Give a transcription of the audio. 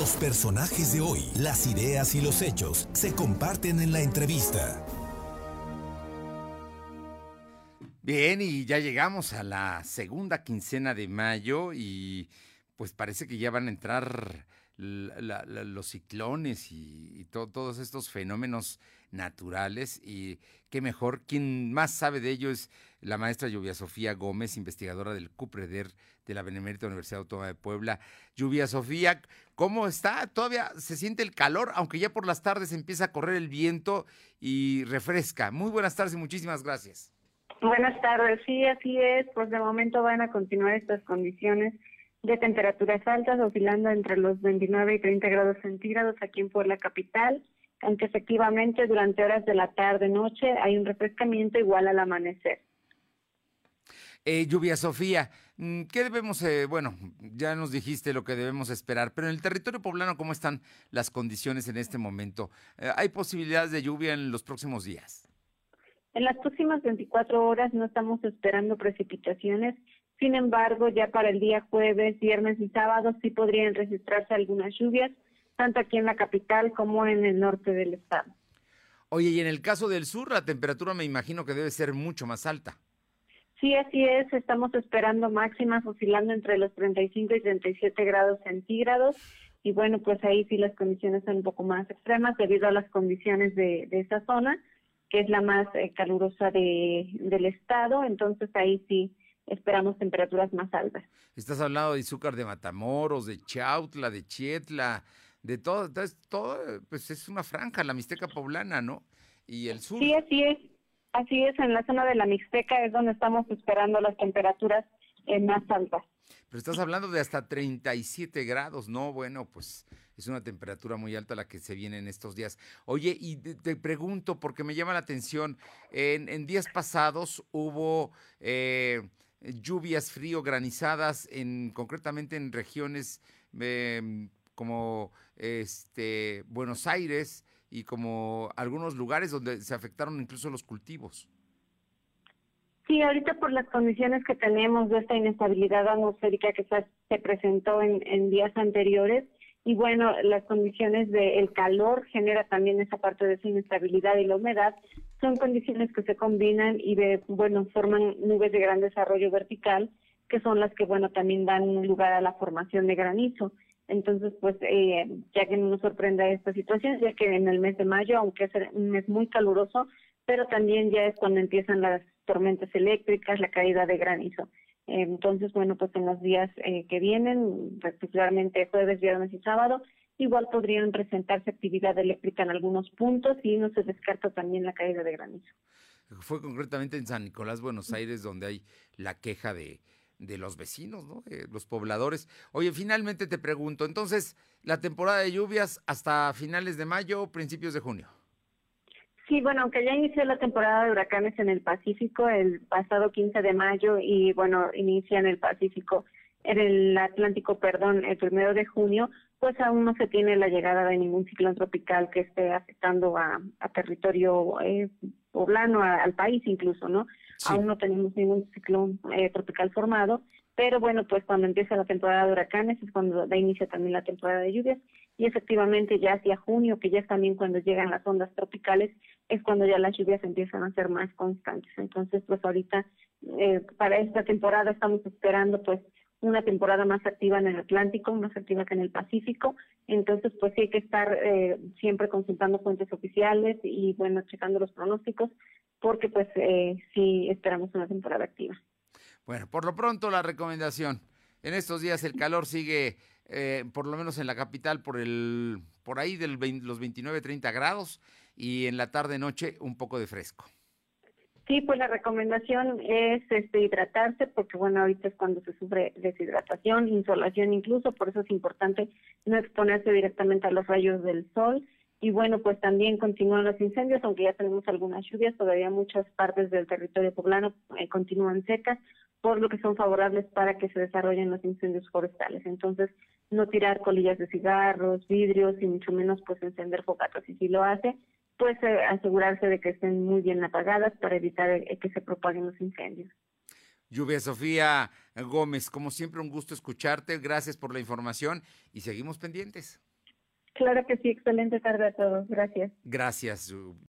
Los personajes de hoy, las ideas y los hechos se comparten en la entrevista. Bien, y ya llegamos a la segunda quincena de mayo y pues parece que ya van a entrar los ciclones y, todos estos fenómenos naturales y qué mejor, quien más sabe de ello es la maestra Lluvia Sofía Gómez, investigadora del CUPREDER de la Benemérita Universidad Autónoma de Puebla. Lluvia Sofía, ¿cómo está? Todavía se siente el calor, aunque ya por las tardes empieza a correr el viento y refresca. Muy buenas tardes y muchísimas gracias. Buenas tardes, sí, así es, pues de momento van a continuar estas condiciones de temperaturas altas, oscilando entre los 29 y 30 grados centígrados aquí en Puebla Capital, aunque efectivamente durante horas de la tarde-noche hay un refrescamiento igual al amanecer. Eh, lluvia Sofía, mm, ¿qué debemos, eh, bueno, ya nos dijiste lo que debemos esperar, pero en el territorio poblano, ¿cómo están las condiciones en este momento? Eh, ¿Hay posibilidades de lluvia en los próximos días? En las próximas 24 horas no estamos esperando precipitaciones, sin embargo, ya para el día jueves, viernes y sábado sí podrían registrarse algunas lluvias, tanto aquí en la capital como en el norte del estado. Oye, y en el caso del sur, la temperatura me imagino que debe ser mucho más alta. Sí, así es. Estamos esperando máximas oscilando entre los 35 y 37 grados centígrados. Y bueno, pues ahí sí las condiciones son un poco más extremas debido a las condiciones de, de esa zona, que es la más eh, calurosa de, del estado. Entonces ahí sí esperamos temperaturas más altas. Estás hablando de azúcar de Matamoros, de Chautla, de Chietla, de todo, todo, pues es una franja, la Mixteca poblana, ¿no? Y el sur. Sí, así es. Así es, en la zona de la Mixteca es donde estamos esperando las temperaturas eh, más altas. Pero estás hablando de hasta 37 grados, ¿no? Bueno, pues es una temperatura muy alta la que se viene en estos días. Oye, y te, pregunto, porque me llama la atención, en, días pasados hubo eh, lluvias frío, granizadas, en, concretamente en regiones em, como este, Buenos Aires y como algunos lugares donde se afectaron incluso los cultivos. Sí, ahorita por las condiciones que tenemos de esta inestabilidad atmosférica que se, presentó en, en días anteriores, y bueno, las condiciones del calor genera también esa parte de esa inestabilidad y la humedad, son condiciones que se combinan y de, bueno, forman nubes de gran desarrollo vertical, que son las que, bueno, también dan lugar a la formación de granizo. Entonces, pues, eh, ya que no nos sorprenda esta situación, ya que en el mes de mayo, aunque es un mes muy caluroso, pero también ya es cuando empiezan las tormentas eléctricas, la caída de granizo. Entonces, bueno, pues en los días eh, que vienen, particularmente jueves, viernes y sábado, igual podrían presentarse actividad eléctrica en algunos puntos y no se descarta también la caída de granizo. Fue concretamente en San Nicolás, Buenos Aires, donde hay la queja de, de los vecinos, ¿no? De los pobladores. Oye, finalmente te pregunto, entonces, la temporada de lluvias hasta finales de mayo principios de junio. Sí, bueno, aunque ya inició la temporada de huracanes en el Pacífico el pasado 15 de mayo y bueno, inicia en el Pacífico, en el Atlántico, perdón, el primero de junio, pues aún no se tiene la llegada de ningún ciclón tropical que esté afectando a, territorio eh, poblano, al país incluso, ¿no? Aún no tenemos ningún ciclón eh, tropical formado, pero bueno, pues cuando empieza la temporada de huracanes es cuando da inicio también la temporada de lluvias y efectivamente ya hacia junio, que ya es también cuando llegan las ondas tropicales, es cuando ya las lluvias empiezan a ser más constantes. Entonces, pues ahorita eh, para esta temporada estamos esperando pues una temporada más activa en el Atlántico, más activa que en el Pacífico. Entonces, pues sí hay que estar eh, siempre consultando fuentes oficiales y, bueno, checando los pronósticos, porque pues eh, sí esperamos una temporada activa. Bueno, por lo pronto la recomendación. En estos días el calor sigue, eh, por lo menos en la capital, por el por ahí de los 29, 30 grados y en la tarde-noche un poco de fresco. Sí, pues la recomendación es este, hidratarse, porque bueno, ahorita es cuando se sufre deshidratación, insolación incluso, por eso es importante no exponerse directamente a los rayos del sol. Y bueno, pues también continúan los incendios, aunque ya tenemos algunas lluvias, todavía muchas partes del territorio poblano eh, continúan secas, por lo que son favorables para que se desarrollen los incendios forestales. Entonces, no tirar colillas de cigarros, vidrios y mucho menos pues encender fogatas. Y si lo hace, pues eh, asegurarse de que estén muy bien apagadas para evitar eh, que se propaguen los incendios. Lluvia Sofía Gómez, como siempre un gusto escucharte, gracias por la información y seguimos pendientes. Claro que sí, excelente tarde a todos. Gracias. Gracias.